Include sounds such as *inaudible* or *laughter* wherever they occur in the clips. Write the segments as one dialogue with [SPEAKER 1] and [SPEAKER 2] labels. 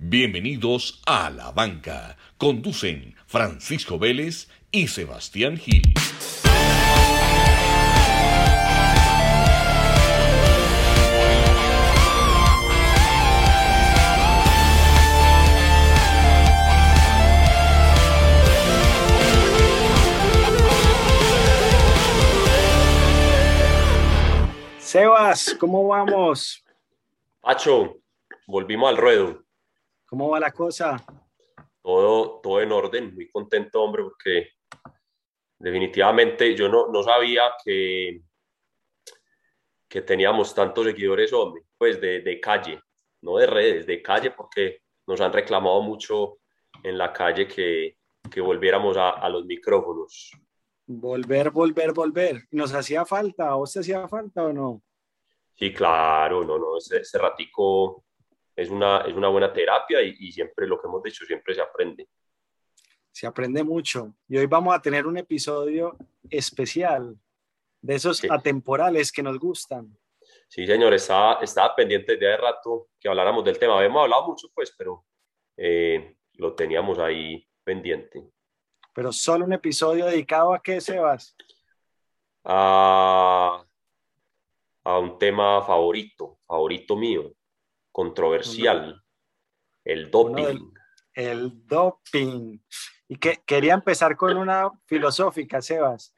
[SPEAKER 1] Bienvenidos a La Banca. Conducen Francisco Vélez y Sebastián Gil.
[SPEAKER 2] Sebas, ¿cómo vamos?
[SPEAKER 3] Pacho, volvimos al ruedo.
[SPEAKER 2] ¿Cómo va la cosa?
[SPEAKER 3] Todo, todo en orden, muy contento, hombre, porque definitivamente yo no, no sabía que, que teníamos tantos seguidores, hombre, pues de, de calle, no de redes, de calle, porque nos han reclamado mucho en la calle que, que volviéramos a, a, los micrófonos.
[SPEAKER 2] Volver, volver, volver. ¿Nos hacía falta? ¿A vos te hacía falta o no?
[SPEAKER 3] Sí, claro, no, no, ese, ese ratico es una, es una buena terapia y, y, siempre lo que hemos dicho, siempre se aprende.
[SPEAKER 2] Se aprende mucho. Y hoy vamos a tener un episodio especial, de esos sí. atemporales que nos gustan.
[SPEAKER 3] Sí, señor, estaba, estaba pendiente de rato que habláramos del tema. Habíamos hablado mucho, pues, pero eh, lo teníamos ahí pendiente.
[SPEAKER 2] Pero solo un episodio dedicado a qué, Sebas?
[SPEAKER 3] A, a un tema favorito, favorito mío controversial, el doping.
[SPEAKER 2] Del, el doping. Y que quería empezar con una filosófica, Sebas.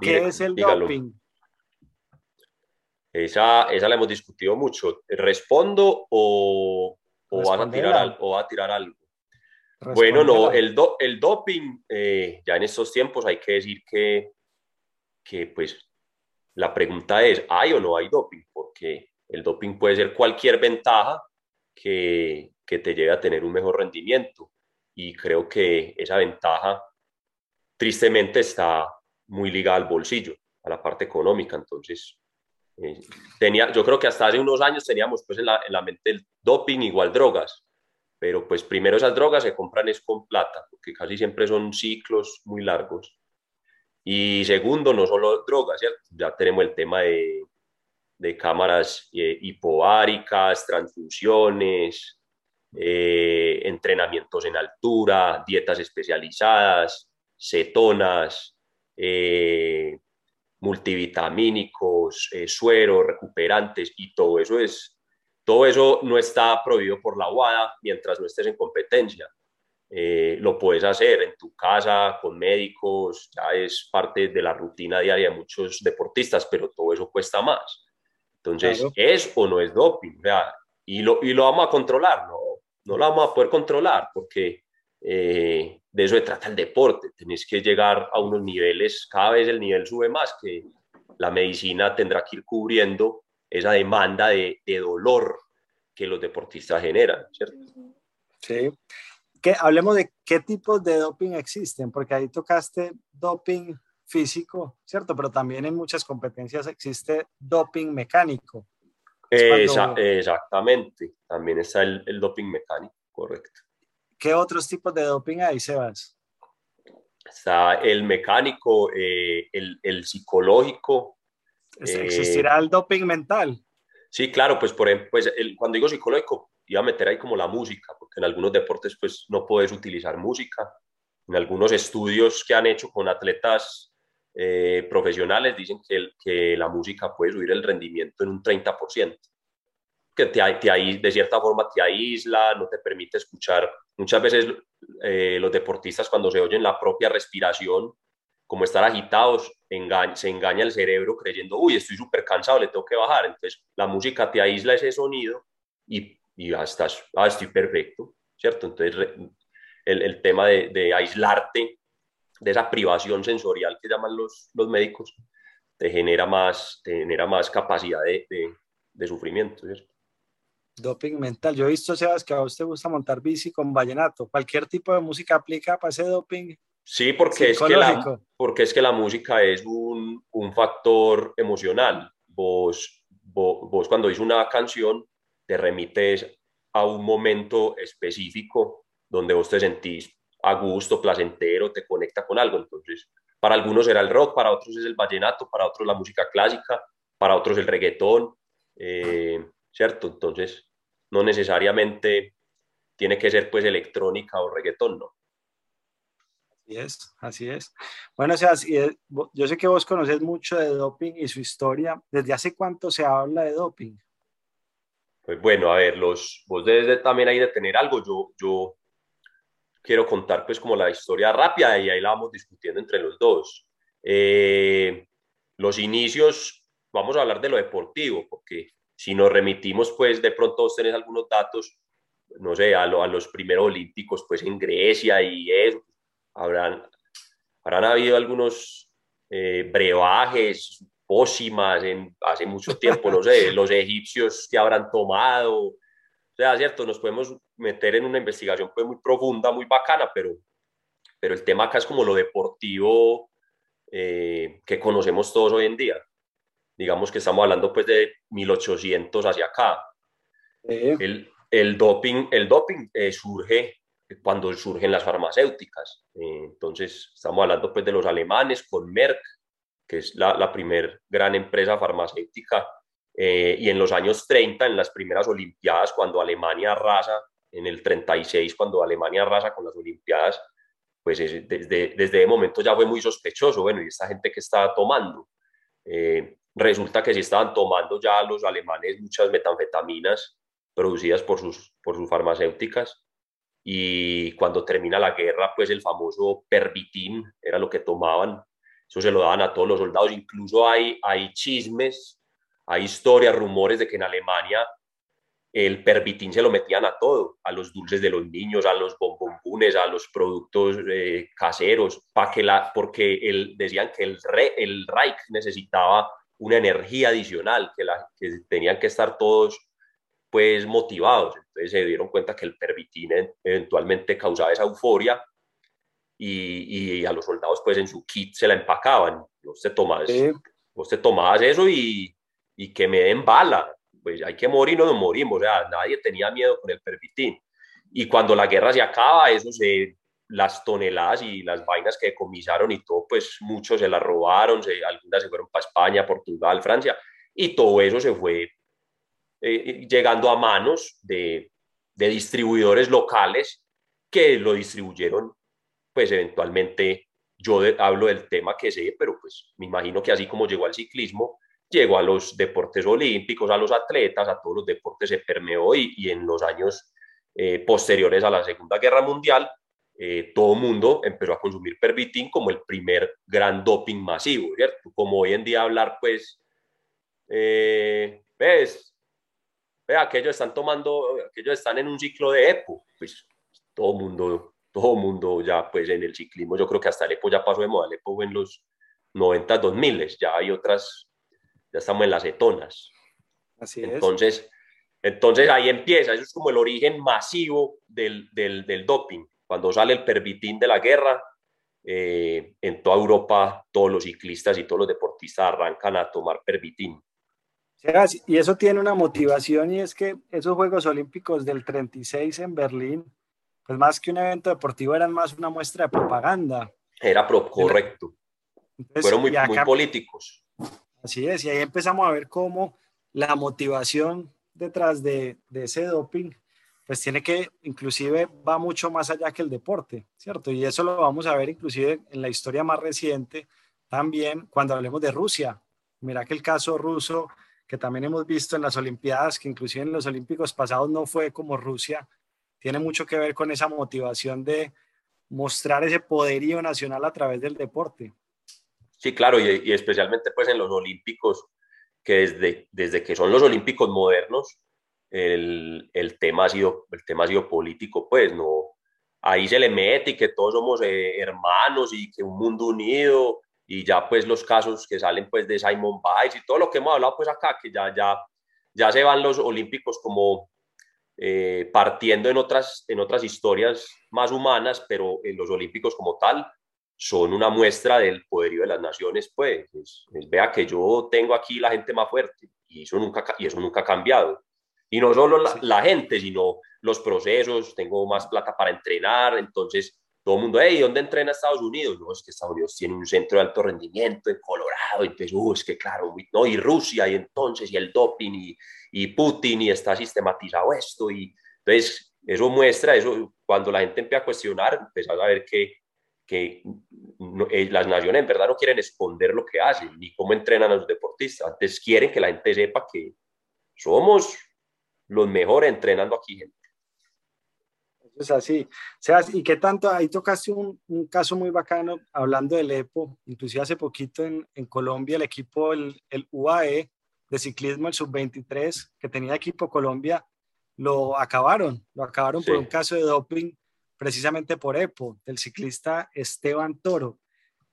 [SPEAKER 2] ¿Qué es el
[SPEAKER 3] dígalo.
[SPEAKER 2] doping?
[SPEAKER 3] Esa, esa la hemos discutido mucho. ¿Respondo o, o, vas, a tirar, al, o vas a tirar algo? Bueno, no, el, do, el doping, eh, ya en estos tiempos hay que decir que, que, pues, la pregunta es, ¿hay o no hay doping? Porque el doping puede ser cualquier ventaja que, que, te lleve a tener un mejor rendimiento. Y creo que esa ventaja, tristemente, está muy ligada al bolsillo, a la parte económica. Entonces, eh, tenía, yo creo que hasta hace unos años teníamos pues en la, en la mente el doping igual drogas, pero pues primero esas drogas se compran es con plata, porque casi siempre son ciclos muy largos. Y segundo, no solo drogas, ¿cierto? ya tenemos el tema de de cámaras eh, hipoáricas, transfusiones, eh, entrenamientos en altura, dietas especializadas, cetonas, eh, multivitamínicos, sueros, recuperantes y todo eso es, todo eso no está prohibido por la UADA mientras no estés en competencia. lo puedes hacer en tu casa, con médicos, ya es parte de la rutina diaria de muchos deportistas, pero todo eso cuesta más. Entonces, claro. ¿es o no es doping? ¿verdad? Y, lo, y lo vamos a controlar, no, no lo vamos a poder controlar porque eh, de eso se trata el deporte. Tenéis que llegar a unos niveles, cada vez el nivel sube más, que la medicina tendrá que ir cubriendo esa demanda de, de dolor que los deportistas generan, ¿cierto?
[SPEAKER 2] Sí. Que hablemos de qué tipos de doping existen, porque ahí tocaste doping físico, ¿cierto? Pero también en muchas competencias existe doping mecánico.
[SPEAKER 3] Exactamente, también está el, el, doping mecánico, correcto.
[SPEAKER 2] ¿Qué otros tipos de doping hay, Sebas?
[SPEAKER 3] Está el mecánico, eh, el, el, psicológico.
[SPEAKER 2] ¿Existirá eh, el doping mental?
[SPEAKER 3] Sí, claro, pues, por ejemplo, pues el, cuando digo psicológico, iba a meter ahí como la música, porque en algunos deportes pues no puedes utilizar música. En algunos estudios que han hecho con atletas eh, profesionales dicen que, que, la música puede subir el rendimiento en un 30%, que te, te, de cierta forma te aísla, no te permite escuchar. Muchas veces eh, los deportistas cuando se oyen la propia respiración, como estar agitados, se engaña el cerebro creyendo, uy, estoy súper cansado, le tengo que bajar. Entonces la música te aísla ese sonido y, y ya estás, ah, estoy perfecto, ¿cierto? Entonces el, el tema de, de aislarte de esa privación sensorial que llaman los, los médicos, te genera más, te genera más capacidad de, de, de sufrimiento, ¿cierto?
[SPEAKER 2] Doping mental. Yo he visto, Sebas, que a usted gusta montar bici con vallenato. ¿Cualquier tipo de música aplica para ese doping?
[SPEAKER 3] Sí, porque, es que, la, porque es que la música es un, un factor emocional. Vos, vos, vos cuando dices una canción te remites a un momento específico donde vos te sentís a gusto, placentero, te conecta con algo. Entonces, para algunos será el rock, para otros es el vallenato, para otros la música clásica, para otros el reggaetón, eh, ¿cierto? Entonces, no necesariamente tiene que ser pues electrónica o reggaetón, ¿no?
[SPEAKER 2] Así es, así es. Bueno, o sea, yo sé que vos conoces mucho de doping y su historia. ¿Desde hace cuánto se habla de doping?
[SPEAKER 3] Pues bueno, a ver, los, vos debes también ahí de tener algo. Yo, yo quiero contar pues como la historia rápida y ahí la vamos discutiendo entre los dos. Eh, los inicios, vamos a hablar de lo deportivo, porque si nos remitimos pues de pronto vos tenés algunos datos, no sé, a, a los primeros olímpicos pues en Grecia y eso, habrán, habrán habido algunos eh, brebajes, pócimas en, hace mucho tiempo, no sé, *laughs* los egipcios que habrán tomado. O sea, cierto, nos podemos meter en una investigación pues, muy profunda, muy bacana, pero, pero el tema acá es como lo deportivo eh, que conocemos todos hoy en día. Digamos que estamos hablando pues de 1800 hacia acá. El, el, doping, el doping eh, surge cuando surgen las farmacéuticas. Eh, entonces, estamos hablando pues de los alemanes con Merck, que es la, la primer gran empresa farmacéutica, eh, y en los años 30, en las primeras Olimpiadas, cuando Alemania arrasa, en el 36, cuando Alemania arrasa con las Olimpiadas, pues desde, desde ese momento ya fue muy sospechoso, bueno, y esta gente que estaba tomando. Eh, resulta que sí estaban tomando ya los alemanes muchas metanfetaminas producidas por sus, por sus farmacéuticas, y cuando termina la guerra, pues el famoso pervitin era lo que tomaban, eso se lo daban a todos los soldados, incluso hay, hay chismes, hay historias, rumores de que en Alemania el pervitin se lo metían a todo, a los dulces de los niños, a los bombombunes, a los productos eh, caseros, para que la, porque el, decían que el, el Reich necesitaba una energía adicional, que, la, que tenían que estar todos pues motivados. Entonces se dieron cuenta que el pervitin eventualmente causaba esa euforia y, y, a los soldados pues en su kit se la empacaban. Vos te tomabas, vos te eso y, y, que me den bala. Pues hay que morir, no nos morimos. O sea, nadie tenía miedo con el pervitin. Y cuando la guerra se acaba, eso se, las toneladas y las vainas que decomisaron y todo, pues muchos se las robaron, se, algunas se fueron para España, Portugal, Francia, y todo eso se fue eh, llegando a manos de, de, distribuidores locales que lo distribuyeron, pues eventualmente yo hablo del tema que sé, pero pues me imagino que así como llegó al ciclismo, llegó a los deportes olímpicos, a los atletas, a todos los deportes se permeó y, y en los años eh, posteriores a la Segunda Guerra Mundial, eh, todo mundo empezó a consumir pervitin como el primer gran doping masivo, ¿cierto? Como hoy en día hablar, pues, ves, vea, que ellos están tomando, que ellos están en un ciclo de EPO, pues todo mundo, todo mundo ya pues en el ciclismo, yo creo que hasta el EPO ya pasó de moda, el EPO en los 90, 2000, ya hay otras, ya estamos en las etonas.
[SPEAKER 2] Así
[SPEAKER 3] entonces, es. Entonces ahí empieza, eso es como el origen masivo del, del, del doping. Cuando sale el pervitin de la guerra, eh, en toda Europa todos los ciclistas y todos los deportistas arrancan a tomar pervitin.
[SPEAKER 2] Y eso tiene una motivación y es que esos Juegos Olímpicos del 36 en Berlín, pues más que un evento deportivo eran más una muestra de propaganda.
[SPEAKER 3] Era pro, correcto. Fueron muy, muy políticos.
[SPEAKER 2] Así es, y ahí empezamos a ver cómo la motivación detrás de, ese doping, pues tiene que, inclusive va mucho más allá que el deporte, ¿cierto? Y eso lo vamos a ver inclusive en la historia más reciente, también cuando hablemos de Rusia. Mira que el caso ruso que también hemos visto en las Olimpiadas, que inclusive en los Olímpicos pasados no fue como Rusia, tiene mucho que ver con esa motivación de mostrar ese poderío nacional a través del deporte.
[SPEAKER 3] Sí, claro, y, especialmente pues en los Olímpicos, que desde, desde que son los Olímpicos modernos, el, el, tema ha sido, el tema ha sido político, pues no, ahí se le mete y que todos somos eh, hermanos y que un mundo unido y ya pues los casos que salen pues de Simon Biles y todo lo que hemos hablado pues acá, que ya, ya, ya se van los olímpicos como eh, partiendo en otras, en otras historias más humanas, pero en los olímpicos como tal son una muestra del poderío de las naciones, pues, vea que yo tengo aquí la gente más fuerte y eso nunca, y eso nunca ha cambiado. Y no solo la, la gente, sino los procesos, tengo más plata para entrenar, entonces todo el mundo, hey, ¿dónde entrena Estados Unidos? No, es que Estados Unidos tiene un centro de alto rendimiento en Colorado, entonces, uh, es que claro, no, y Rusia, y entonces, y el doping, y, y Putin, y está sistematizado esto, y entonces eso muestra, eso cuando la gente empieza a cuestionar, empieza a ver que, que eh, las naciones en verdad no quieren esconder lo que hacen ni cómo entrenan a los deportistas. Antes quieren que la gente sepa que somos los mejores entrenando aquí gente.
[SPEAKER 2] Es así. sea, ¿y qué tanto? Ahí tocaste un, un, caso muy bacano hablando del EPO, inclusive hace poquito en, en Colombia el equipo, el, el, UAE de ciclismo, el sub-23, que tenía equipo Colombia, lo acabaron, lo acabaron por un caso de doping precisamente por EPO, del ciclista Esteban Toro.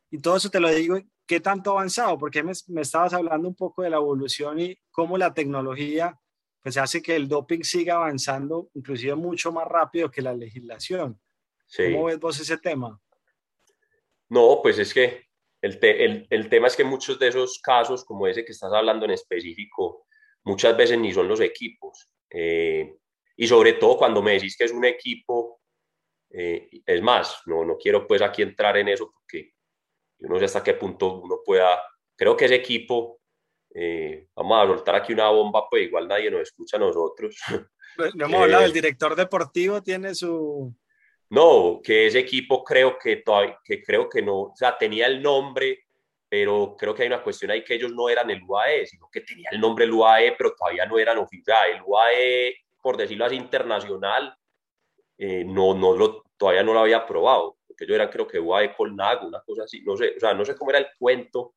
[SPEAKER 2] Y todo eso te lo digo, ¿qué tanto ha avanzado? Porque me, me estabas hablando un poco de la evolución y cómo la tecnología pues hace que el doping siga avanzando inclusive mucho más rápido que la legislación. ¿Cómo ves vos ese tema?
[SPEAKER 3] No, pues es que el, el, el, tema es que muchos de esos casos, como ese que estás hablando en específico, muchas veces ni son los equipos. Eh, y sobre todo cuando me decís que es un equipo, eh, es más, no, no quiero pues aquí entrar en eso porque yo no sé hasta qué punto uno pueda, creo que ese equipo eh, vamos a soltar aquí una bomba, pues igual nadie nos escucha a nosotros. *laughs*
[SPEAKER 2] No hemos hablado, el director deportivo tiene su...
[SPEAKER 3] No, que ese equipo creo que todavía, que creo que no, o sea, tenía el nombre, pero creo que hay una cuestión ahí que ellos no eran el UAE, sino que tenía el nombre el UAE, pero todavía no eran oficiales. El UAE, por decirlo así, internacional, eh, no, no lo, todavía no lo había aprobado, porque ellos eran creo que UAE Colnago, una cosa así, no sé, o sea, no sé cómo era el cuento,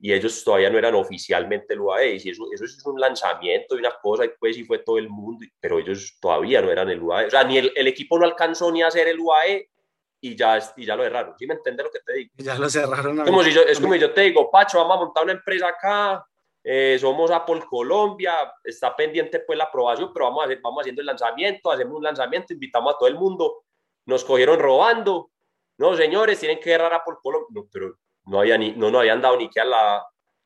[SPEAKER 3] y ellos todavía no eran oficialmente el UAE, y eso, eso es un lanzamiento y una cosa, y pues sí fue todo el mundo, pero ellos todavía no eran el UAE, o sea, ni el, el equipo no alcanzó ni a ser el UAE, y ya, y ya lo cerraron, ¿sí me entiendes lo que te digo?
[SPEAKER 2] Ya lo cerraron.
[SPEAKER 3] Como si yo, es como si yo te digo, Pacho, vamos a montar una empresa acá, eh, somos Apple Colombia, está pendiente pues la aprobación, pero vamos, a hacer, vamos haciendo el lanzamiento, hacemos un lanzamiento, invitamos a todo el mundo, nos cogieron robando, no señores, tienen que cerrar Apple Colombia, no, pero no, había ni, no nos habían dado ni que a la,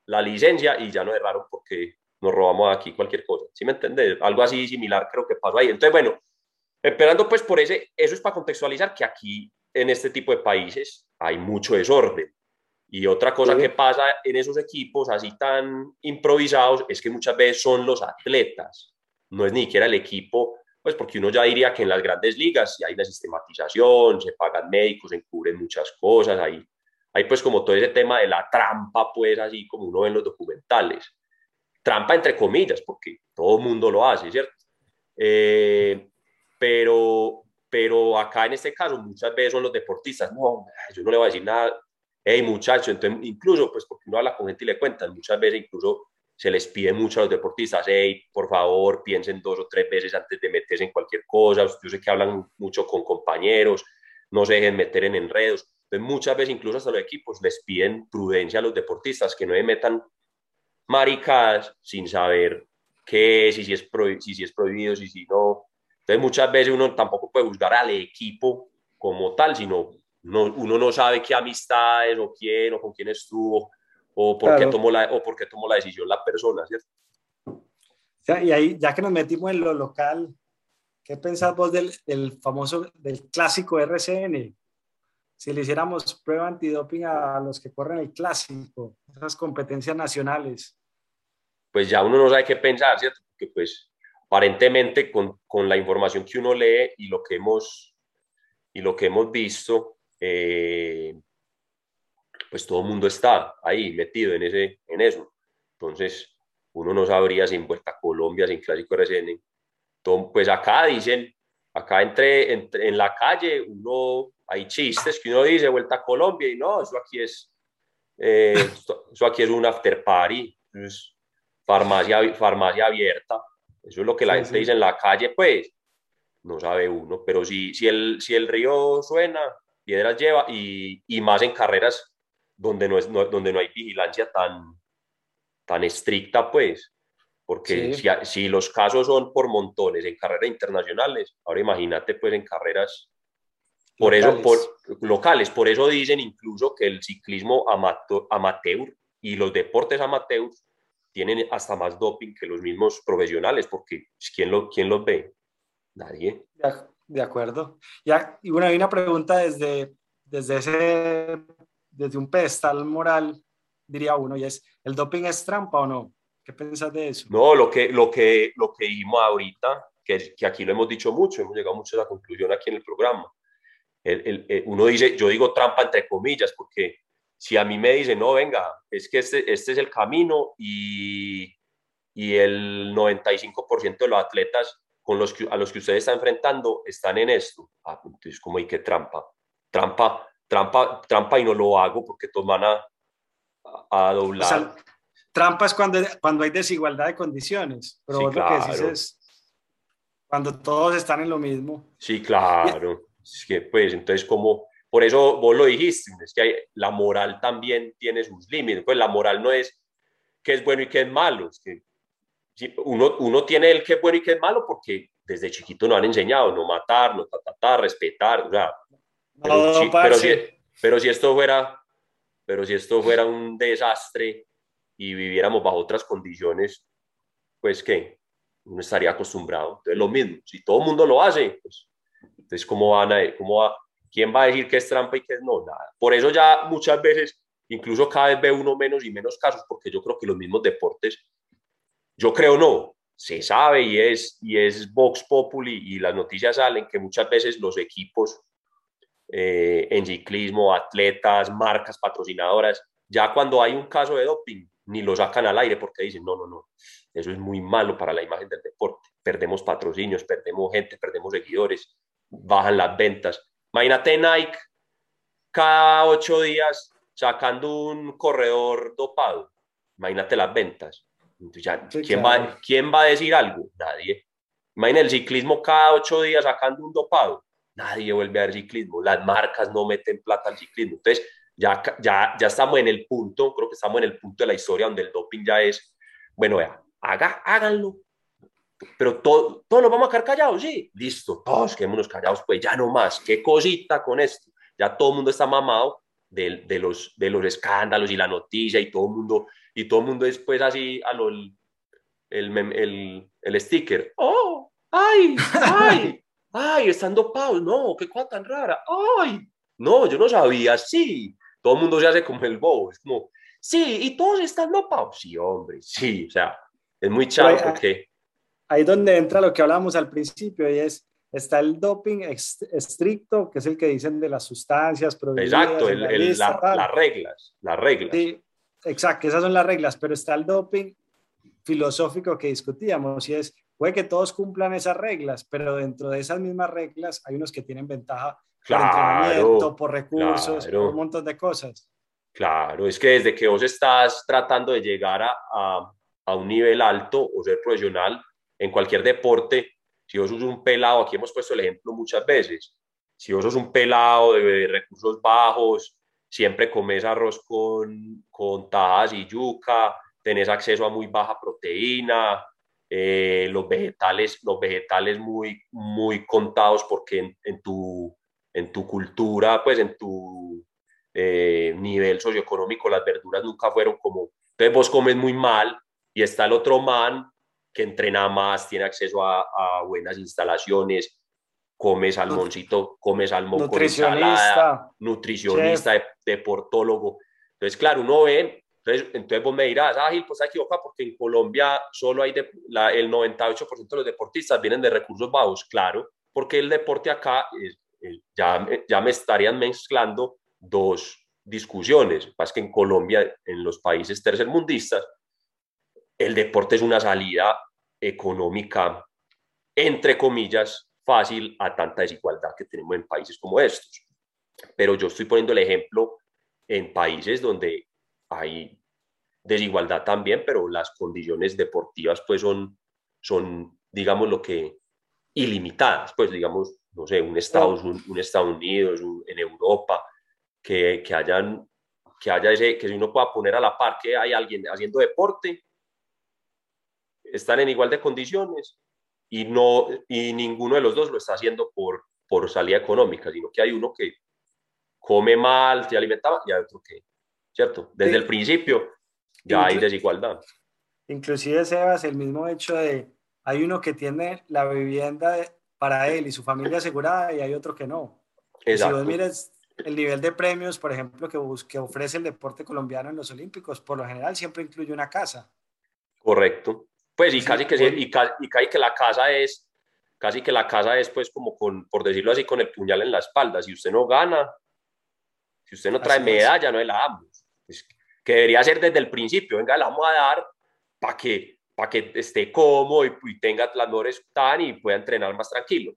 [SPEAKER 3] la licencia y ya no erraron porque nos robamos aquí cualquier cosa. ¿Sí me entiendes? Algo así similar creo que pasó ahí. Entonces, bueno, esperando pues por ese, eso es para contextualizar que aquí en este tipo de países hay mucho desorden. Y otra cosa que pasa en esos equipos así tan improvisados es que muchas veces son los atletas, no es ni siquiera el equipo, pues porque uno ya diría que en las grandes ligas hay una sistematización, se pagan médicos, se encubren muchas cosas, ahí hay pues como todo ese tema de la trampa, pues así como uno ve en los documentales. Trampa entre comillas, porque todo el mundo lo hace, ¿cierto? Eh, pero, pero acá en este caso muchas veces son los deportistas, no, yo no le voy a decir nada, hey muchacho, entonces incluso pues porque uno habla con gente y le cuentan, muchas veces incluso se les pide mucho a los deportistas, hey, por favor, piensen dos o tres veces antes de meterse en cualquier cosa, yo sé que hablan mucho con compañeros, no se dejen meter en enredos, entonces, muchas veces, incluso hasta los equipos les piden prudencia a los deportistas, que no se metan maricadas sin saber qué es, y si es, si, si es prohibido, si, si no. Entonces, muchas veces uno tampoco puede juzgar al equipo como tal, sino no, uno no sabe qué amistades o quién o con quién estuvo o por, qué, tomó la, o por qué tomó la decisión la persona, ¿cierto?
[SPEAKER 2] y ahí, ya que nos metimos en lo local, ¿qué pensás vos del, del famoso, del clásico RCN? si le hiciéramos prueba antidoping a los que corren el clásico, esas competencias nacionales?
[SPEAKER 3] Pues ya uno no sabe qué pensar, ¿cierto? Porque pues aparentemente con, con la información que uno lee y lo que hemos, y lo que hemos visto, eh, pues todo el mundo está ahí metido en, ese, en eso. Entonces, uno no sabría sin Vuelta a Colombia, sin Clásico RCN. pues acá dicen, acá entre, entre, en la calle, uno hay chistes que uno dice vuelta a Colombia y no, eso aquí es, eh, eso aquí es un after party, es farmacia, farmacia abierta, eso es lo que la gente dice en la calle, pues no sabe uno, pero si, si, el, si el río suena, piedras lleva y, y más en carreras donde no, es, donde no hay vigilancia tan, tan estricta, pues, porque si, si, los casos son por montones en carreras internacionales, ahora imagínate pues en carreras por eso, por, locales, por eso dicen incluso que el ciclismo amateur, y los deportes amateurs tienen hasta más doping que los mismos profesionales, porque ¿quién, lo, quién los ve? Nadie.
[SPEAKER 2] De, acuerdo. Y bueno, hay una pregunta desde, desde, ese, desde un pedestal moral, diría uno, y es, ¿el doping es trampa o no? ¿Qué piensas de eso?
[SPEAKER 3] No, lo que, lo que, lo que dijimos ahorita, que, que, aquí lo hemos dicho mucho, hemos llegado mucho a la conclusión aquí en el programa. El, uno dice, yo digo trampa entre comillas, porque si a mí me dicen, no, venga, es que este, este es el camino y, y el 95% de los atletas con los que, a los que usted está enfrentando están en esto. Ah, entonces, como hay que trampa? Trampa, trampa, trampa y no lo hago porque todos van a, a doblar.
[SPEAKER 2] trampa es cuando, cuando hay desigualdad de condiciones, pero lo que decís es cuando todos están en lo mismo.
[SPEAKER 3] Sí, claro. Es que, pues, entonces, como, por eso vos lo dijiste, es que hay, la moral también tiene sus límites. Pues la moral no es qué es bueno y qué es malo, es que uno, uno tiene el qué es bueno y qué es malo porque desde chiquito nos han enseñado no matar, no tratar, respetar, o sea, pero, si, pero si esto fuera, pero si esto fuera un desastre y viviéramos bajo otras condiciones, pues qué, uno estaría acostumbrado. Entonces lo mismo, si todo el mundo lo hace, pues, entonces cómo van a, cómo va, quién va a decir que es trampa y que no, nada. Por eso ya muchas veces, incluso cada vez ve uno menos y menos casos, porque yo creo que los mismos deportes yo creo no, se sabe y es, y es Vox Populi y las noticias salen que muchas veces los equipos eh, en ciclismo, atletas, marcas patrocinadoras, ya cuando hay un caso de doping, ni lo sacan al aire porque dicen, no, no, no, eso es muy malo para la imagen del deporte. Perdemos patrocinios, perdemos gente, perdemos seguidores, bajan las ventas. Imagínate Nike cada ocho días sacando un corredor dopado. Imagínate las ventas. ¿Quién, va, ¿quién va a decir algo? Nadie. Imagina el ciclismo cada ocho días sacando un dopado. Nadie vuelve a ver ciclismo. Las marcas no meten plata al ciclismo. Entonces, ya, ya, ya estamos en el punto, creo que estamos en el punto de la historia donde el doping ya es, bueno, vea, haga, háganlo. Pero todo, todos nos vamos a quedar callados, sí. Listo, todos quedémonos callados, pues ya no más. Qué cosita con esto. Ya todo el mundo está mamado de, de, los, de los escándalos y la noticia y todo el mundo y todo el mundo después así a lo, el, el, el, sticker. ¡Oh! ¡Ay! ¡Ay! ¡Ay! Están dopados. No, qué cosa tan rara. ¡Ay! No, yo no sabía. Sí. Todo el mundo se hace como el bobo. Es como, sí, y todos están dopados. Sí, hombre, sí. O sea, es muy chavo porque.
[SPEAKER 2] Ahí donde entra lo que hablábamos al principio y es está el doping estricto, que es el que dicen de las sustancias
[SPEAKER 3] Exacto, el, las reglas, las reglas.
[SPEAKER 2] Sí, Exacto, esas son las reglas, pero está el doping filosófico que discutíamos y es, puede que todos cumplan esas reglas, pero dentro de esas mismas reglas hay unos que tienen ventaja por entrenamiento, por recursos, por un montón de cosas.
[SPEAKER 3] Claro, es que desde que vos estás tratando de llegar a, a, un nivel alto o ser profesional en cualquier deporte, si vos sos un pelado, aquí hemos puesto el ejemplo muchas veces, si vos sos un pelado de recursos bajos, siempre comes arroz con, con tajas y yuca, tenés acceso a muy baja proteína, eh, los vegetales, los vegetales muy, muy contados porque en, tu, en tu cultura, pues en tu eh, nivel socioeconómico, las verduras nunca fueron como, entonces vos comes muy mal y está el otro man que entrena más, tiene acceso a, a buenas instalaciones, come salmoncito, come salmón con ensalada, nutricionista, deportólogo. Entonces, claro, uno ve, entonces, entonces vos me dirás, ah, Gil, pues equivocado porque en Colombia solo hay de, la, el 98% de los deportistas vienen de recursos bajos, claro, porque el deporte acá ya, ya me estarían mezclando dos discusiones, más que en Colombia, en los países tercermundistas, el deporte es una salida económica, entre comillas, fácil a tanta desigualdad que tenemos en países como estos. Pero yo estoy poniendo el ejemplo en países donde hay desigualdad también, pero las condiciones deportivas pues son, son digamos, lo que ilimitadas, pues digamos, no sé, un Estados, un, Estados Unidos, en Europa, que, que, hayan, que haya ese, que si uno pueda poner a la par que hay alguien haciendo deporte, están en igual de condiciones y, no, y ninguno de los dos lo está haciendo por, por salida económica, sino que hay uno que come mal, se alimentaba, y hay otro que, ¿cierto? Desde el principio ya hay desigualdad.
[SPEAKER 2] Inclusive, Sebas, el mismo hecho de, hay uno que tiene la vivienda para él y su familia asegurada y hay otro que no. Exacto. Si vos mires el nivel de premios, por ejemplo, que, que ofrece el deporte colombiano en los Olímpicos, por lo general siempre incluye una casa.
[SPEAKER 3] Correcto. Pues y casi que, y, y que la casa es casi que la casa es pues como con, por decirlo así, con el puñal en la espalda. Si usted no gana, si usted no trae medalla, no le la damos. que debería ser desde el principio, venga, la vamos a dar para que, para que esté cómodo y, tenga las mejores tan y pueda entrenar más tranquilo.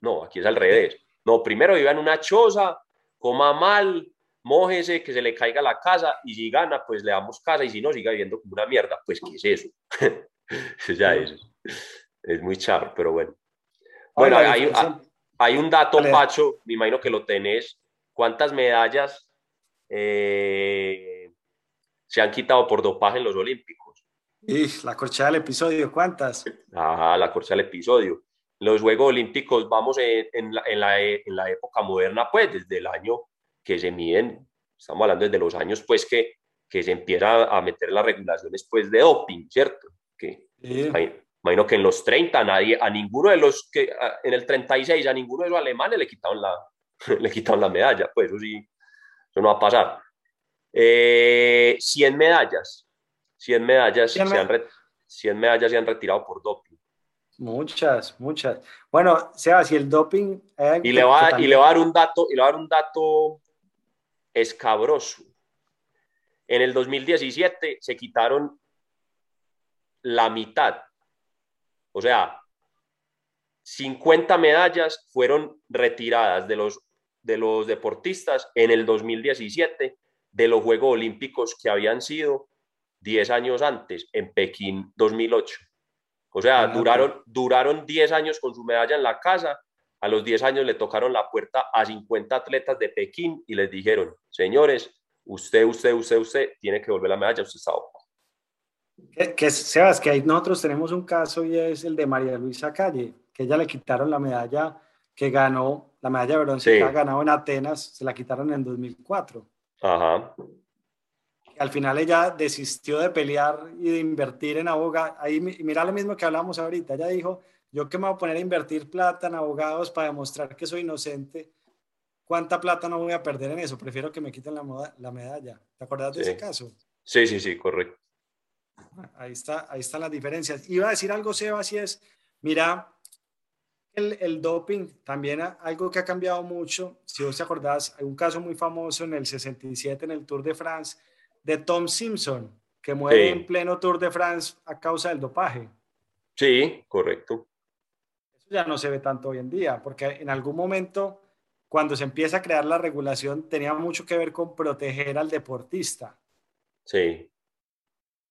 [SPEAKER 3] No, aquí es al revés. No, primero viva en una choza, coma mal, mójese, que se le caiga la casa y si gana, pues le damos casa y si no, siga viviendo como una mierda. Pues, ¿qué es eso? *laughs* *laughs* ya es, es muy charro, pero bueno. Bueno, hay, hay, un dato, Pacho, me imagino que lo tenés. ¿Cuántas medallas eh, se han quitado por dopaje en los Olímpicos?
[SPEAKER 2] Y la corchea del episodio, ¿cuántas?
[SPEAKER 3] Ajá, la corchea del episodio. Los Juegos Olímpicos, vamos en, en, la, en, la, en la época moderna, pues desde el año que se miden, estamos hablando desde los años pues que, que se empieza a meter las regulaciones pues de doping, ¿cierto? Que imagino que en los 30 nadie, a ninguno de los que, en el 36 a ninguno de los alemanes le quitaron la, *laughs* le quitaron la medalla, pues eso sí, eso no va a pasar. Eh, 100 medallas, 100 medallas, 100, se han 100 medallas se han retirado por doping.
[SPEAKER 2] Muchas, muchas. Bueno, Seba, si el doping...
[SPEAKER 3] y, le va, y le va a dar un dato, y le va a dar un dato escabroso. En el 2017 se quitaron la mitad. O sea, 50 medallas fueron retiradas de los, de los deportistas en el 2017 de los Juegos Olímpicos que habían sido 10 años antes, en Pekín 2008. O sea, duraron, duraron 10 años con su medalla en la casa a los 10 años le tocaron la puerta a 50 atletas de Pekín y les dijeron, señores, usted, usted, usted, usted tiene que volver la medalla, usted está
[SPEAKER 2] que, que, Sebas, que ahí nosotros tenemos un caso y es el de María Luisa Calle, que ella le quitaron la medalla que ganó, la medalla de bronce que ha ganado en Atenas, se la quitaron en 2004. Ajá. Al final ella desistió de pelear y de invertir en abogado. Ahí mira lo mismo que hablamos ahorita. Ella dijo, yo que me voy a poner a invertir plata en abogados para demostrar que soy inocente, ¿cuánta plata no voy a perder en eso? Prefiero que me quiten la, la medalla. ¿Te acuerdas de ese caso?
[SPEAKER 3] Sí, sí, sí, correcto.
[SPEAKER 2] Ahí, está, ahí están las diferencias. Iba a decir algo, Seba, si es, mira, el, el, doping también algo que ha cambiado mucho. Si vos te acordás, hay un caso muy famoso en el 67 en el Tour de France de Tom Simpson, que muere en pleno Tour de France a causa del dopaje.
[SPEAKER 3] Sí, correcto
[SPEAKER 2] ya no se ve tanto hoy en día, porque en algún momento, cuando se empieza a crear la regulación, tenía mucho que ver con proteger al deportista.
[SPEAKER 3] Sí.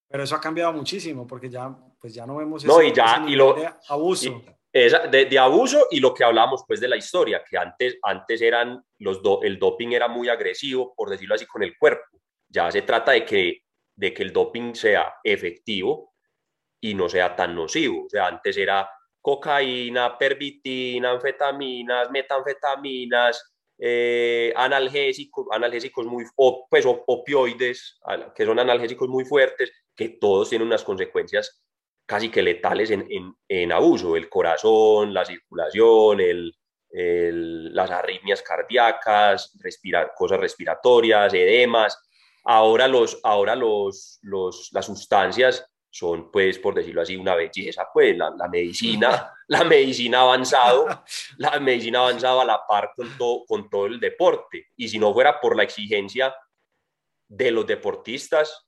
[SPEAKER 2] Pero eso ha cambiado muchísimo, porque ya, pues ya no vemos
[SPEAKER 3] no, y ya, y lo,
[SPEAKER 2] de abuso.
[SPEAKER 3] de, abuso y lo que hablamos pues de la historia, que antes, antes eran los el doping era muy agresivo, por decirlo así, con el cuerpo. Ya se trata de que, de que el doping sea efectivo y no sea tan nocivo. O sea, antes era cocaína, pervitina, anfetaminas, metanfetaminas, eh, analgésicos, analgésicos muy, pues, opioides, que son analgésicos muy fuertes, que todos tienen unas consecuencias casi que letales en, en, abuso, el corazón, la circulación, el, las arritmias cardíacas, respirar, cosas respiratorias, edemas. Ahora, los, ahora los, los, las sustancias son, pues, por decirlo así, una belleza, pues, la, la medicina, *laughs* *laughs* la medicina avanzado, la medicina avanzada a la par con todo, con todo el deporte. Y si no fuera por la exigencia de los deportistas,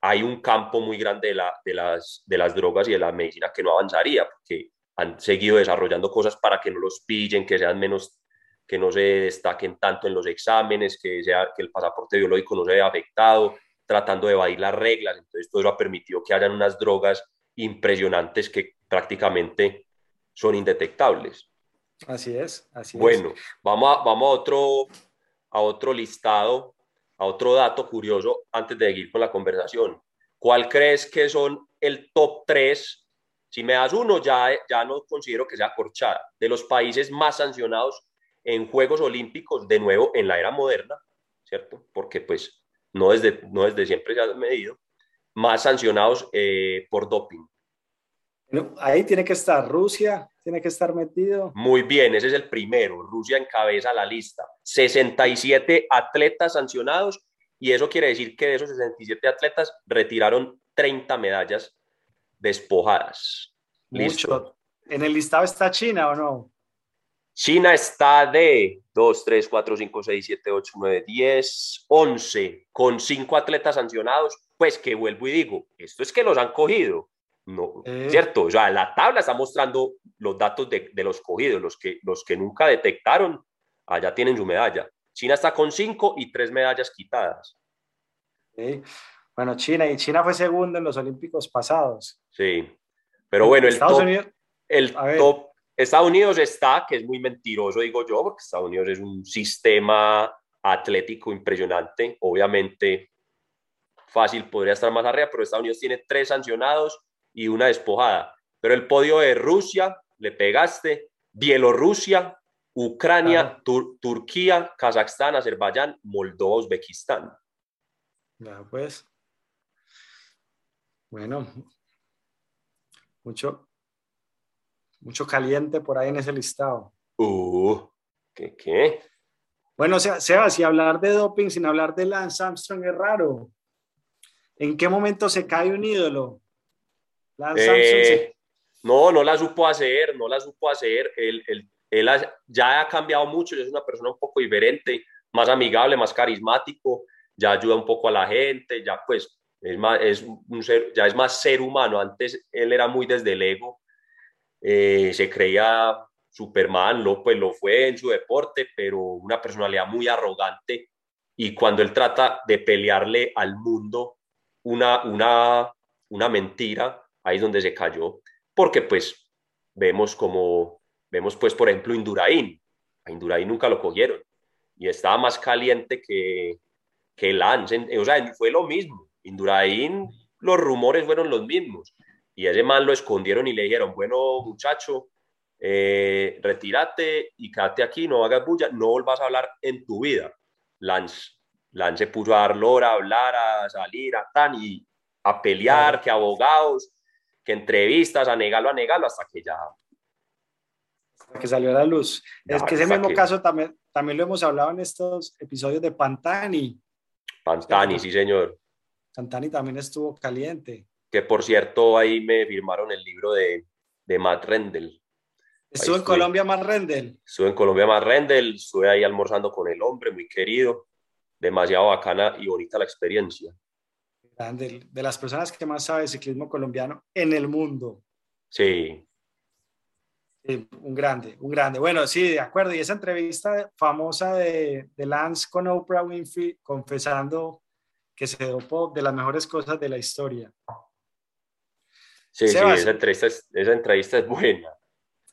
[SPEAKER 3] hay un campo muy grande de, la, de, las, de las drogas y de la medicina que no avanzaría, porque han seguido desarrollando cosas para que no los pillen, que sean menos que no se destaquen tanto en los exámenes, que, sea, que el pasaporte biológico no se vea afectado, tratando de evadir las reglas. Entonces, todo eso ha permitido que hayan unas drogas impresionantes que prácticamente son indetectables.
[SPEAKER 2] Así es, así
[SPEAKER 3] bueno, vamos a, vamos a otro, a otro listado, a otro dato curioso antes de seguir con la conversación. ¿Cuál crees que son el top 3? Si me das uno, ya, ya no considero que sea corchada. De los países más sancionados en Juegos Olímpicos, de nuevo en la era moderna, ¿cierto? Porque pues no desde, no desde siempre se ha medido, más sancionados eh, por doping.
[SPEAKER 2] Ahí tiene que estar Rusia, tiene que estar metido.
[SPEAKER 3] Muy bien, ese es el primero. Rusia encabeza la lista. 67 atletas sancionados y eso quiere decir que de esos 67 atletas retiraron 30 medallas despojadas.
[SPEAKER 2] Listo. ¿En el listado está China o no?
[SPEAKER 3] China está de 2, 3, 4, 5, 6, 7, 8, 9, 10, 11, con 5 atletas sancionados. Pues que vuelvo y digo, esto es que los han cogido. No, eh. ¿cierto? O sea, la tabla está mostrando los datos de, de, los cogidos, los que, los que nunca detectaron, allá tienen su medalla. China está con 5 y 3 medallas quitadas.
[SPEAKER 2] Bueno, China, y China fue segundo en los Olímpicos pasados.
[SPEAKER 3] Sí, pero bueno, el Estados Unidos, el top Estados Unidos está, que es muy mentiroso, digo yo, porque Estados Unidos es un sistema atlético impresionante. Obviamente, fácil podría estar más arriba, pero Estados Unidos tiene tres sancionados y una despojada. Pero el podio de Rusia, le pegaste, Bielorrusia, Ucrania, Turquía, Kazajstán, Azerbaiyán, Moldova, Uzbekistán.
[SPEAKER 2] Ya, pues. Bueno, mucho, mucho caliente por ahí en ese listado.
[SPEAKER 3] Uh, ¿qué qué?
[SPEAKER 2] Bueno, o sea, Seba, si hablar de doping sin hablar de Lance Armstrong es raro. ¿En qué momento se cae un ídolo?
[SPEAKER 3] Lance eh, No, no la supo hacer, no la supo hacer. Él, él, ya ha cambiado mucho, es una persona un poco diferente, más amigable, más carismático, ya ayuda un poco a la gente, ya pues es más, es un ser, ya es más ser humano. Antes él era muy desde el ego eh, se creía Superman, lo, pues lo fue en su deporte, pero una personalidad muy arrogante y cuando él trata de pelearle al mundo una, una, una mentira, ahí es donde se cayó, porque pues vemos como, vemos pues por ejemplo Indurain, a Indurain nunca lo cogieron y estaba más caliente que, que Lance, o sea, fue lo mismo, Indurain, los rumores fueron los mismos, y ese man lo escondieron y le dijeron, bueno, muchacho, eh, retírate y quédate aquí, no hagas bulla, no volvas a hablar en tu vida. Lance, Lance se puso a dar lora, a hablar, a salir, a tan y a pelear, que abogados, que entrevistas, a negarlo, a negarlo, hasta que ya...
[SPEAKER 2] Hasta que salió a la luz. es que ese mismo caso también, también lo hemos hablado en estos episodios de Pantani.
[SPEAKER 3] Pantani, sí, señor.
[SPEAKER 2] Pantani también estuvo caliente
[SPEAKER 3] que por cierto ahí me firmaron el libro de, de Matt Rendell.
[SPEAKER 2] ¿Estuvo en Colombia Matt Rendell?
[SPEAKER 3] Estuve en Colombia Matt Rendell, estuve ahí almorzando con el hombre, muy querido, demasiado bacana y bonita la experiencia.
[SPEAKER 2] De, de las personas que más sabe ciclismo colombiano en el mundo.
[SPEAKER 3] Sí.
[SPEAKER 2] un grande, un grande. Bueno, sí, de acuerdo. Y esa entrevista famosa de, de Lance con Oprah Winfrey confesando que se dopó de las mejores cosas de la historia.
[SPEAKER 3] Sí, sí, esa entrevista, es, esa entrevista es buena.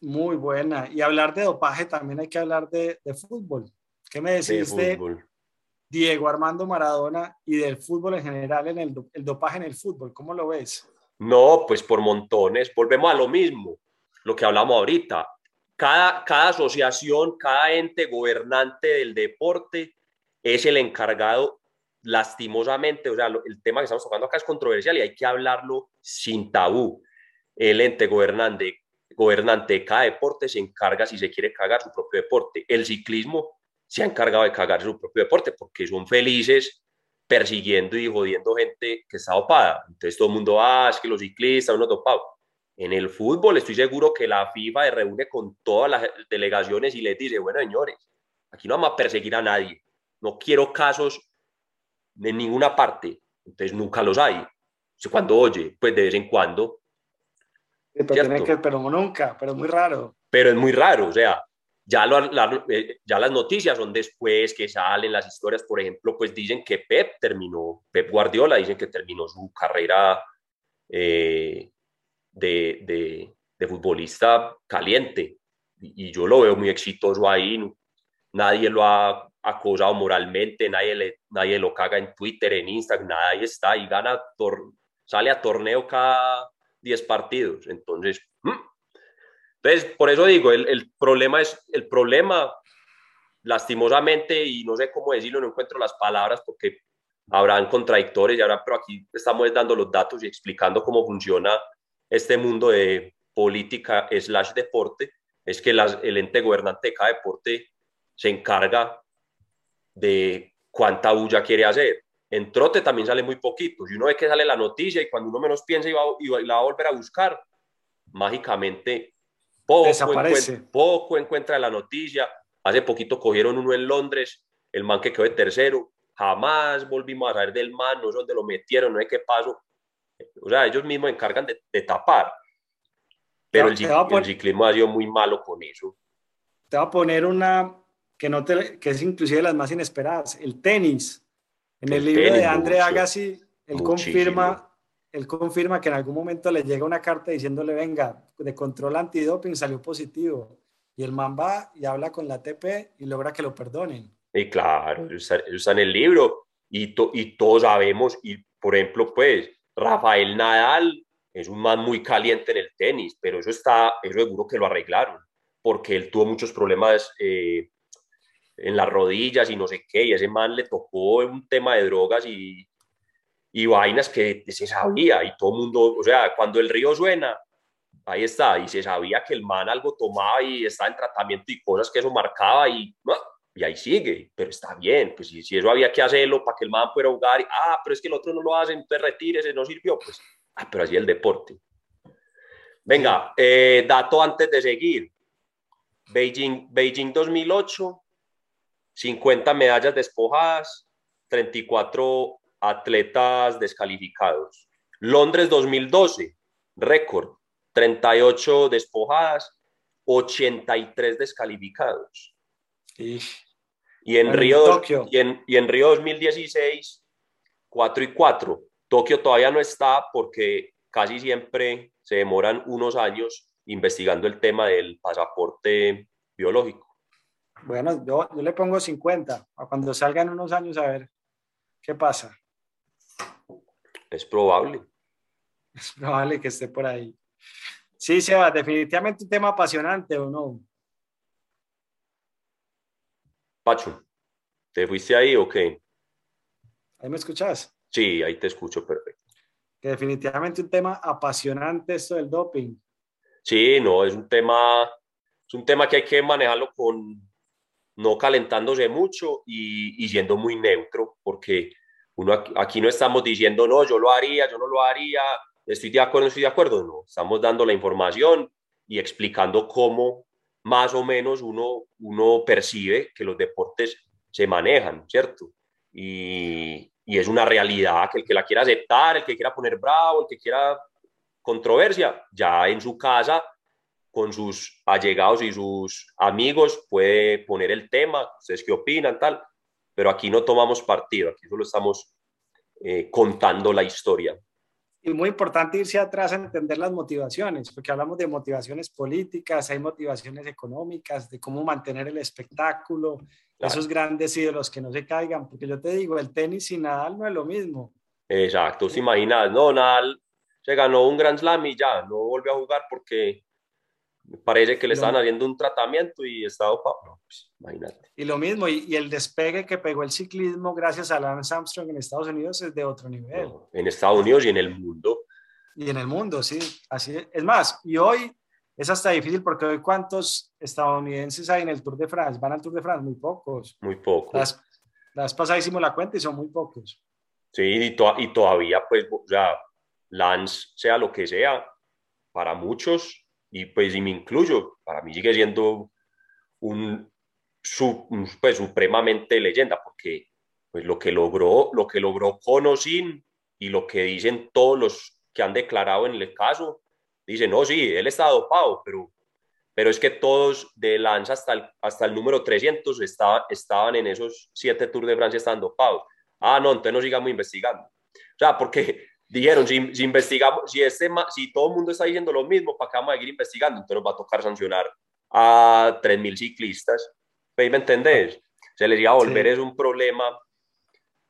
[SPEAKER 2] Muy buena. Y hablar de dopaje también hay que hablar de, de fútbol. ¿Qué me decís de, Diego Armando Maradona y del fútbol en general, en el, dopaje en el fútbol? ¿Cómo lo ves?
[SPEAKER 3] No, pues por montones. Volvemos a lo mismo, lo que hablamos ahorita. Cada, cada asociación, cada ente gobernante del deporte es el encargado lastimosamente, o sea, el tema que estamos tocando acá es controversial y hay que hablarlo sin tabú. El ente gobernante, gobernante de cada deporte se encarga, si se quiere cagar, su propio deporte. El ciclismo se ha encargado de cagar su propio deporte porque son felices persiguiendo y jodiendo gente que está dopada. Entonces todo el mundo, ah, es que los ciclistas, uno dopado. En el fútbol estoy seguro que la FIFA se reúne con todas las delegaciones y les dice, bueno, señores, aquí no vamos a perseguir a nadie. No quiero casos de ninguna parte, entonces nunca los hay. Cuando oye, pues de vez en cuando.
[SPEAKER 2] pero, que, pero nunca, pero es muy raro.
[SPEAKER 3] Pero es muy raro, o sea, ya, eh, ya las noticias son después que salen las historias, por ejemplo, pues dicen que Pep terminó, Pep Guardiola dicen que terminó su carrera eh, de, de, futbolista caliente y, yo lo veo muy exitoso ahí, nadie lo ha acosado moralmente, nadie, nadie lo caga en Twitter, en Instagram, nadie está y gana, sale a torneo cada 10 partidos. Entonces, entonces por eso digo, el, el, problema es, el problema, lastimosamente, y no sé cómo decirlo, no encuentro las palabras porque habrán contradictores y ahora pero aquí estamos dando los datos y explicando cómo funciona este mundo de política slash deporte, es que las, el ente gobernante de cada deporte se encarga de cuánta bulla quiere hacer. En trote también sale muy poquito. Si uno ve que sale la noticia y cuando uno menos piensa y, va, y la va a volver a buscar, mágicamente poco Desaparece. poco encuentra la noticia. Hace poquito cogieron uno en Londres, el man que quedó de tercero. Jamás volvimos a saber del man, no sé dónde lo metieron, no sé qué pasó. O sea, ellos mismos encargan de, tapar. Pero el, ciclismo ha sido muy malo con eso.
[SPEAKER 2] Te voy a poner una que, no te, que es inclusive de las más inesperadas, el tenis. En el, libro de André Agassi, él confirma, él confirma que en algún momento le llega una carta diciéndole, venga, de control antidoping salió positivo. Y el man va y habla con la ATP y logra que lo perdonen.
[SPEAKER 3] Y claro, eso está, en el libro. Y, y todos sabemos, y por ejemplo, pues, Rafael Nadal es un man muy caliente en el tenis, pero eso está, eso seguro que lo arreglaron, porque él tuvo muchos problemas eh, en las rodillas y no sé qué, y ese man le tocó un tema de drogas y, y vainas que se sabía, y todo el mundo, o sea, cuando el río suena, ahí está, y se sabía que el man algo tomaba y estaba en tratamiento y cosas que eso marcaba y, y ahí sigue, pero está bien, pues si, si eso había que hacerlo para que el man pudiera jugar, y, ah, pero es que el otro no lo hace, entonces retírese, no sirvió, pues, ah, pero así el deporte. Venga, eh, dato antes de seguir, Beijing, Beijing 2008, 50 medallas despojadas, 34 atletas descalificados. Londres 2012, récord, 38 despojadas, 83 descalificados. Y, en Río, y, en, y en Río 2016, 4 y 4. Tokio todavía no está porque casi siempre se demoran unos años investigando el tema del pasaporte biológico.
[SPEAKER 2] Bueno, yo, le pongo 50, a cuando salgan unos años a ver qué pasa.
[SPEAKER 3] Es probable.
[SPEAKER 2] Es probable que esté por ahí. Sí, Seba, definitivamente un tema apasionante, ¿o no?
[SPEAKER 3] Pacho, ¿te fuiste ahí o qué?
[SPEAKER 2] ¿Ahí me escuchas?
[SPEAKER 3] Sí, ahí te escucho perfecto.
[SPEAKER 2] Que definitivamente un tema apasionante esto del doping.
[SPEAKER 3] Sí, no, es un tema, es un tema que hay que manejarlo con, no calentándose mucho y, y siendo muy neutro, porque uno aquí, no estamos diciendo, no, yo lo haría, yo no lo haría, estoy de acuerdo, estoy de acuerdo, no, estamos dando la información y explicando cómo más o menos uno, uno percibe que los deportes se manejan, ¿cierto? Y, y es una realidad que el que la quiera aceptar, el que quiera poner bravo, el que quiera controversia, ya en su casa con sus allegados y sus amigos, puede poner el tema, ustedes qué opinan, tal, pero aquí no tomamos partido, aquí solo estamos eh, contando la historia.
[SPEAKER 2] Y muy importante irse atrás a entender las motivaciones, porque hablamos de motivaciones políticas, hay motivaciones económicas, de cómo mantener el espectáculo, esos grandes ídolos que no se caigan, porque yo te digo, el tenis sin Nadal no es lo mismo.
[SPEAKER 3] Exacto, se imaginas, no, Nadal se ganó un Grand Slam y ya, no volvió a jugar porque parece que le estaban haciendo un tratamiento y estaba no, pues, imagínate.
[SPEAKER 2] Y lo mismo, y, el despegue que pegó el ciclismo gracias a Lance Armstrong en Estados Unidos es de otro nivel.
[SPEAKER 3] en Estados Unidos y en el mundo.
[SPEAKER 2] Y en el mundo, sí. Así es. más, y hoy es hasta difícil porque hoy cuántos estadounidenses hay en el Tour de France, van al Tour de France, muy pocos.
[SPEAKER 3] Muy pocos.
[SPEAKER 2] Las, las pasadas hicimos la cuenta y son muy pocos.
[SPEAKER 3] Sí, y, y todavía, pues, o sea, Lance, sea lo que sea, para muchos y pues y me incluyo, para mí sigue siendo un, pues, supremamente leyenda, porque pues lo que logró, lo que logró Conosin y lo que dicen todos los que han declarado en el caso, dicen, no, sí, él está dopado, pero, pero es que todos de Lanza hasta el, hasta el número 300 estaba, estaban en esos siete Tours de Francia están dopados. Ah, no, entonces no sigamos investigando. O sea, porque dijeron, si, investigamos, si, este, si todo el mundo está diciendo lo mismo, ¿para qué vamos a seguir investigando? Entonces nos va a tocar sancionar a 3.000 ciclistas. ¿Me entendés? Se les iba a volver, es un problema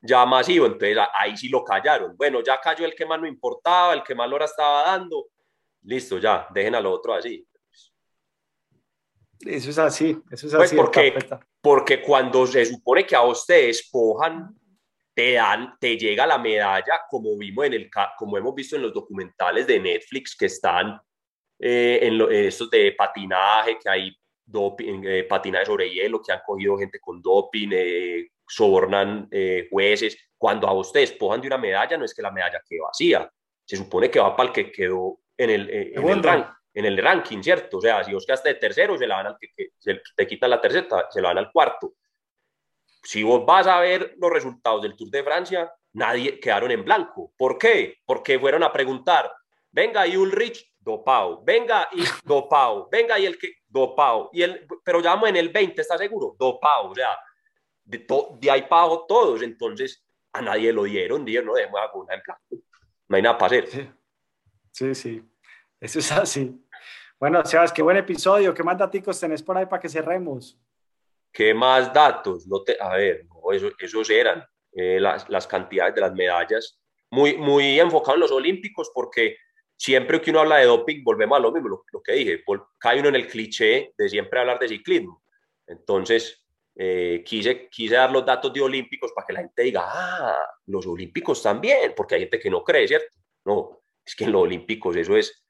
[SPEAKER 3] ya masivo, entonces ahí sí lo callaron. Bueno, ya cayó el que más no importaba, el que más hora estaba dando. Listo, ya, dejen al otro así.
[SPEAKER 2] Eso es así, eso es
[SPEAKER 3] pues
[SPEAKER 2] así.
[SPEAKER 3] Porque, porque cuando se supone que a ustedes despojan te dan, te llega la medalla, como vimos en el, como hemos visto en los documentales de Netflix que están eh, en, estos de patinaje, que hay doping, eh, patinaje sobre hielo, que han cogido gente con doping, eh, sobornan jueces. Cuando a ustedes despojan de una medalla, no es que la medalla quede vacía, se supone que va para el que quedó en el, en el, en el ranking, ¿cierto? O sea, si vos quedaste de tercero, se la van al que, te quitan la tercera, se la van al cuarto. Si vos vas a ver los resultados del Tour de Francia, nadie quedaron en blanco. ¿Por qué? Porque fueron a preguntar, venga y Ulrich, dopao, venga y dopao, venga y el que, dopao, y el, pero ya vamos en el 20, ¿está seguro? Dopao, o sea, de, de ahí pago todos, entonces a nadie lo dieron, dieron, no dejemos en blanco, no hay nada para hacer.
[SPEAKER 2] Sí, sí, eso es así. Bueno, Sebas, qué buen episodio. ¿Qué más datos tenés por ahí para que cerremos?
[SPEAKER 3] ¿Qué más datos? No te, a ver, eso, esos eran eh, las, las, cantidades de las medallas. Muy, muy enfocado en los olímpicos porque siempre que uno habla de doping, volvemos a lo mismo, lo, que dije, cae uno en el cliché de siempre hablar de ciclismo. Entonces, eh, quise, quise dar los datos de olímpicos para que la gente diga, ah, los olímpicos también, porque hay gente que no cree, ¿cierto? No, es que en los olímpicos eso es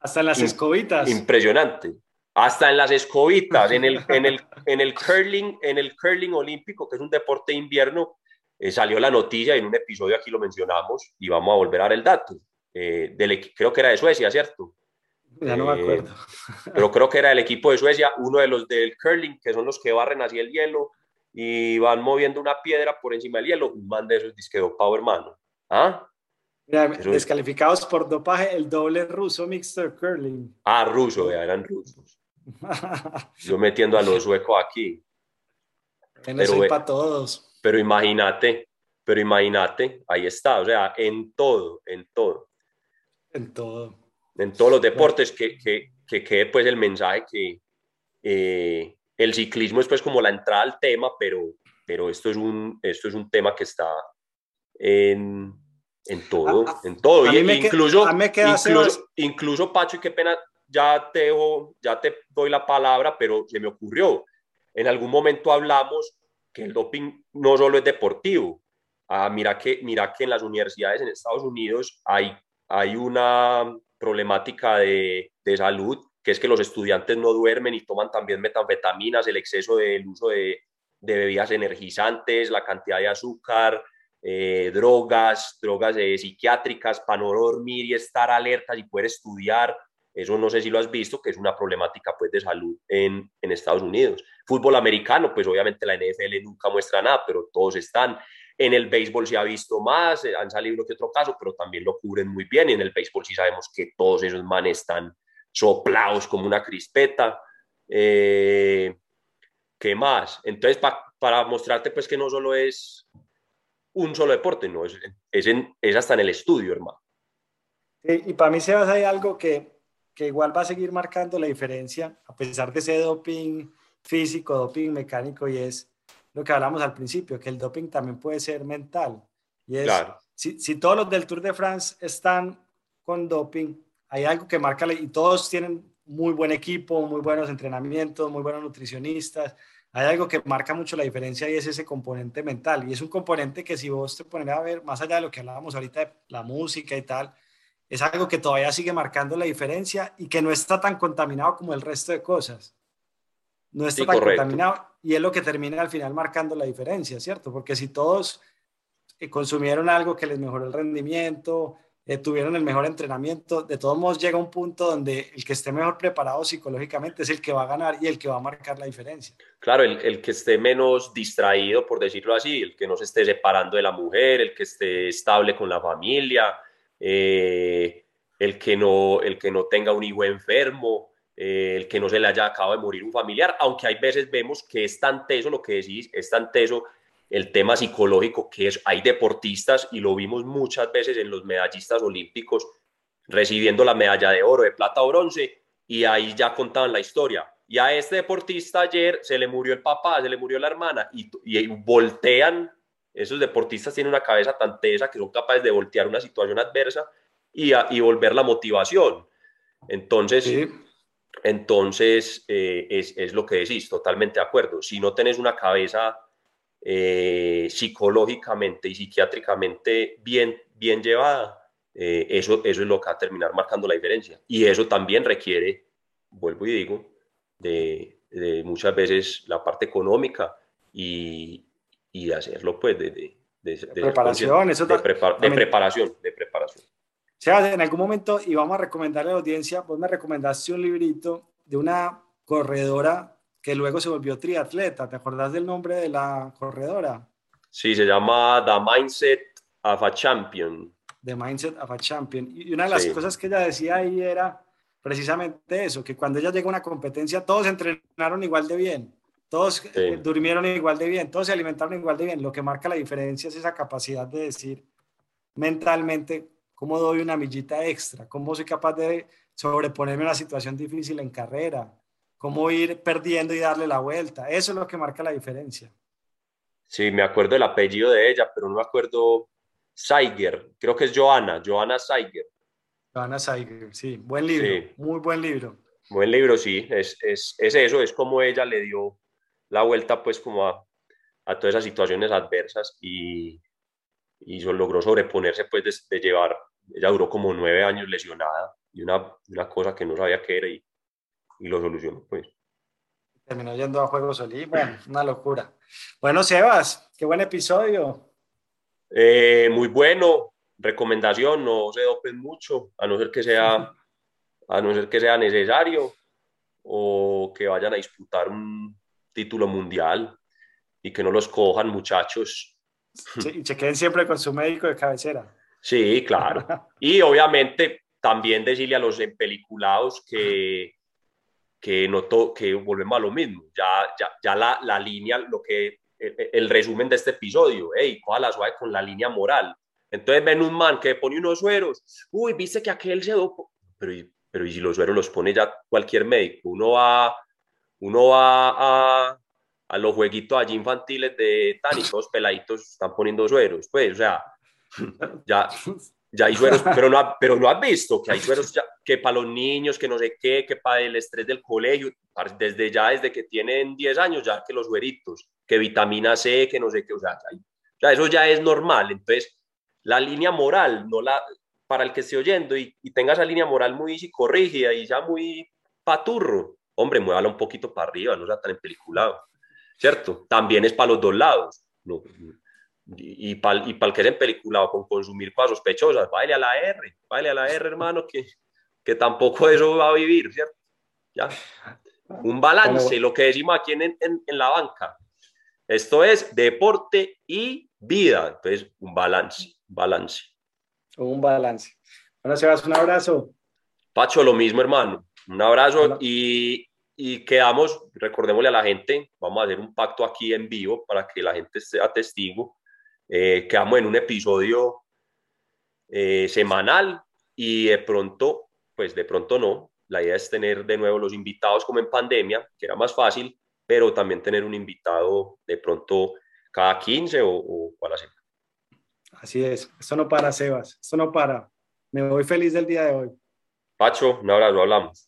[SPEAKER 2] hasta las escobitas.
[SPEAKER 3] Impresionante. Hasta en las escobitas, en el, en el, *laughs* en el curling, en el curling olímpico, que es un deporte de invierno, eh, salió la noticia en un episodio aquí lo mencionamos y vamos a volver a dar el dato. Eh, del, creo que era de Suecia, ¿cierto?
[SPEAKER 2] Ya no me eh, acuerdo.
[SPEAKER 3] pero creo que era el equipo de Suecia, uno de los del curling, que son los que barren así el hielo y van moviendo una piedra por encima del hielo. Un man de esos disque dopado, hermano. ¿Ah?
[SPEAKER 2] descalificados por dopaje el doble ruso mixer curling.
[SPEAKER 3] Ah, ruso, ya eran rusos. Yo metiendo a los suecos aquí.
[SPEAKER 2] pero, para todos.
[SPEAKER 3] Pero imagínate, pero imagínate, ahí está, o sea, en todo, en todo.
[SPEAKER 2] En todo.
[SPEAKER 3] En todos los deportes que, que, que quede pues el mensaje que eh, el ciclismo es pues como la entrada al tema, pero, pero esto, es un, esto es un tema que está en en todo, ah, ah, en todo. Y, incluso, incluso, incluso, Pacho, y qué pena, ya te, ya te doy la palabra, pero se me ocurrió. En algún momento hablamos que el doping no solo es deportivo. Ah, mira, que, mira que en las universidades en Estados Unidos hay, hay una problemática de, de salud, que es que los estudiantes no duermen y toman también metanfetaminas, el exceso del uso de, de bebidas energizantes, la cantidad de azúcar, eh, drogas, drogas eh, psiquiátricas para no dormir y estar alerta y poder estudiar. Eso no sé si lo has visto, que es una problemática pues, de salud en, en Estados Unidos. Fútbol americano, pues obviamente la NFL nunca muestra nada, pero todos están. En el béisbol se ha visto más, eh, han salido uno que otro caso, pero también lo cubren muy bien. Y en el béisbol sí sabemos que todos esos manes están soplados como una crispeta. ¿Qué más? Entonces, para mostrarte pues que no solo es un solo deporte, no, es, es, es hasta en el estudio, hermano.
[SPEAKER 2] y para mí, Sebas, hay algo que, que igual va a seguir marcando la diferencia, a pesar de ese doping físico, doping mecánico, y es lo que hablamos al principio, que el doping también puede ser mental. Y es, claro. si, si todos los del Tour de France están con doping, hay algo que marca, y todos tienen muy buen equipo, muy buenos entrenamientos, muy buenos nutricionistas, hay algo que marca mucho la diferencia y es ese componente mental. Y es un componente que si vos te pones a ver, más allá de lo que hablábamos ahorita de la música y tal, es algo que todavía sigue marcando la diferencia y que no está tan contaminado como el resto de cosas. No está tan contaminado y es lo que termina al final marcando la diferencia, ¿cierto? Porque si todos eh, consumieron algo que les mejoró el rendimiento, eh, tuvieron el mejor entrenamiento. De todos modos, llega un punto donde el que esté mejor preparado psicológicamente es el que va a ganar y el que va a marcar la diferencia.
[SPEAKER 3] Claro, el, el, que esté menos distraído, por decirlo así, el que no se esté separando de la mujer, el que esté estable con la familia, eh, el, que no, el que no tenga un hijo enfermo, eh, el que no se le haya acabado de morir un familiar, aunque hay veces vemos que es tan teso lo que decís, es tan teso el tema psicológico que es, hay deportistas y lo vimos muchas veces en los medallistas olímpicos recibiendo la medalla de oro, de plata o bronce y ahí ya contaban la historia. Y a este deportista ayer se le murió el papá, se le murió la hermana y, y voltean, esos deportistas tienen una cabeza tan tesa que son capaces de voltear una situación adversa y, y volver la motivación. Entonces, entonces eh, es, es, lo que decís, totalmente de acuerdo. Si no tenés una cabeza eh, psicológicamente y psiquiátricamente bien, bien llevada, eh, eso, eso es lo que va a terminar marcando la diferencia. Y eso también requiere, vuelvo y digo, de, muchas veces la parte económica y, y de hacerlo pues de, de,
[SPEAKER 2] preparación, eso
[SPEAKER 3] de, preparación, de preparación.
[SPEAKER 2] Sebas, en algún momento, y vamos a recomendarle a la audiencia, vos me recomendaste un librito de una corredora que luego se volvió triatleta. ¿Te acordás del nombre de la corredora?
[SPEAKER 3] Sí, se llama The Mindset of a Champion.
[SPEAKER 2] The Mindset of a Champion. Y una de las cosas que ella decía ahí era precisamente eso, que cuando ella llega a una competencia, todos entrenaron igual de bien, todos eh, durmieron igual de bien, todos se alimentaron igual de bien. Lo que marca la diferencia es esa capacidad de decir mentalmente cómo doy una millita extra, cómo soy capaz de sobreponerme a una situación difícil en carrera, cómo ir perdiendo y darle la vuelta. Eso es lo que marca la diferencia.
[SPEAKER 3] Sí, me acuerdo el apellido de ella, pero no me acuerdo. Saiger, creo que es Joana, Joana Saiger.
[SPEAKER 2] Joana Saiger, sí, buen libro, muy buen libro.
[SPEAKER 3] Buen libro, sí, es, es, es, eso, es como ella le dio la vuelta pues como a, a todas esas situaciones adversas y, y logró sobreponerse pues de, llevar, ella duró como nueve años lesionada y una, una cosa que no sabía qué era y, y lo solucionó pues.
[SPEAKER 2] Terminó yendo a Juegos Olímpicos, bueno, una locura. Bueno, Sebas, qué buen episodio.
[SPEAKER 3] Eh, muy bueno, recomendación, no se dopen mucho, a no ser que sea, *laughs* a no ser que sea necesario o que vayan a disputar un título mundial y que no los cojan muchachos
[SPEAKER 2] y se queden siempre con su médico de cabecera.
[SPEAKER 3] Sí, claro. *laughs* Y obviamente también decirle a los empeliculados que, que, noto, que volvemos a lo mismo. Ya, ya, ya la, la, línea, lo que, el, resumen de este episodio, hey, coja la suave con la línea moral. Entonces ven un man que pone unos sueros, uy, viste que aquel se dopó, pero, pero y si los sueros los pone ya cualquier médico, uno va, uno va a, a los jueguitos allí infantiles de todos peladitos están poniendo sueros, pues, o sea, ya, ya hay sueros, pero no, pero no has visto que hay sueros que para los niños, que no sé qué, que para el estrés del colegio, desde ya, desde que tienen 10 años, ya que los sueritos, que vitamina C, que no sé qué, o sea, ya, eso ya es normal, entonces, la línea moral, no la, para el que esté oyendo y, y tenga esa línea moral muy psicorrígida y ya muy paturro, hombre, muévala un poquito para arriba, no sea tan empeliculado. ¿cierto? También es para los dos lados. ¿no? Y, para y el que es empeliculado con consumir cosas sospechosas, baile a la R, baile a la R, hermano, que, que tampoco eso va a vivir, ¿cierto? ¿Ya? Un balance, lo que decimos aquí en, en, en la banca. Esto es deporte y vida. Entonces, un balance, balance.
[SPEAKER 2] Un balance. Bueno, Sebas, un abrazo.
[SPEAKER 3] Pacho, lo mismo, hermano. Un abrazo y, y quedamos, recordémosle a la gente, vamos a hacer un pacto aquí en vivo para que la gente sea testigo. Eh, quedamos en un episodio eh, semanal y de pronto, pues de pronto no. La idea es tener de nuevo los invitados como en pandemia, que era más fácil, pero también tener un invitado de pronto cada 15 o, o a la semana.
[SPEAKER 2] Así es, esto no para, Sebas, esto no para. Me voy feliz del día de hoy.
[SPEAKER 3] Pacho, un abrazo, hablamos.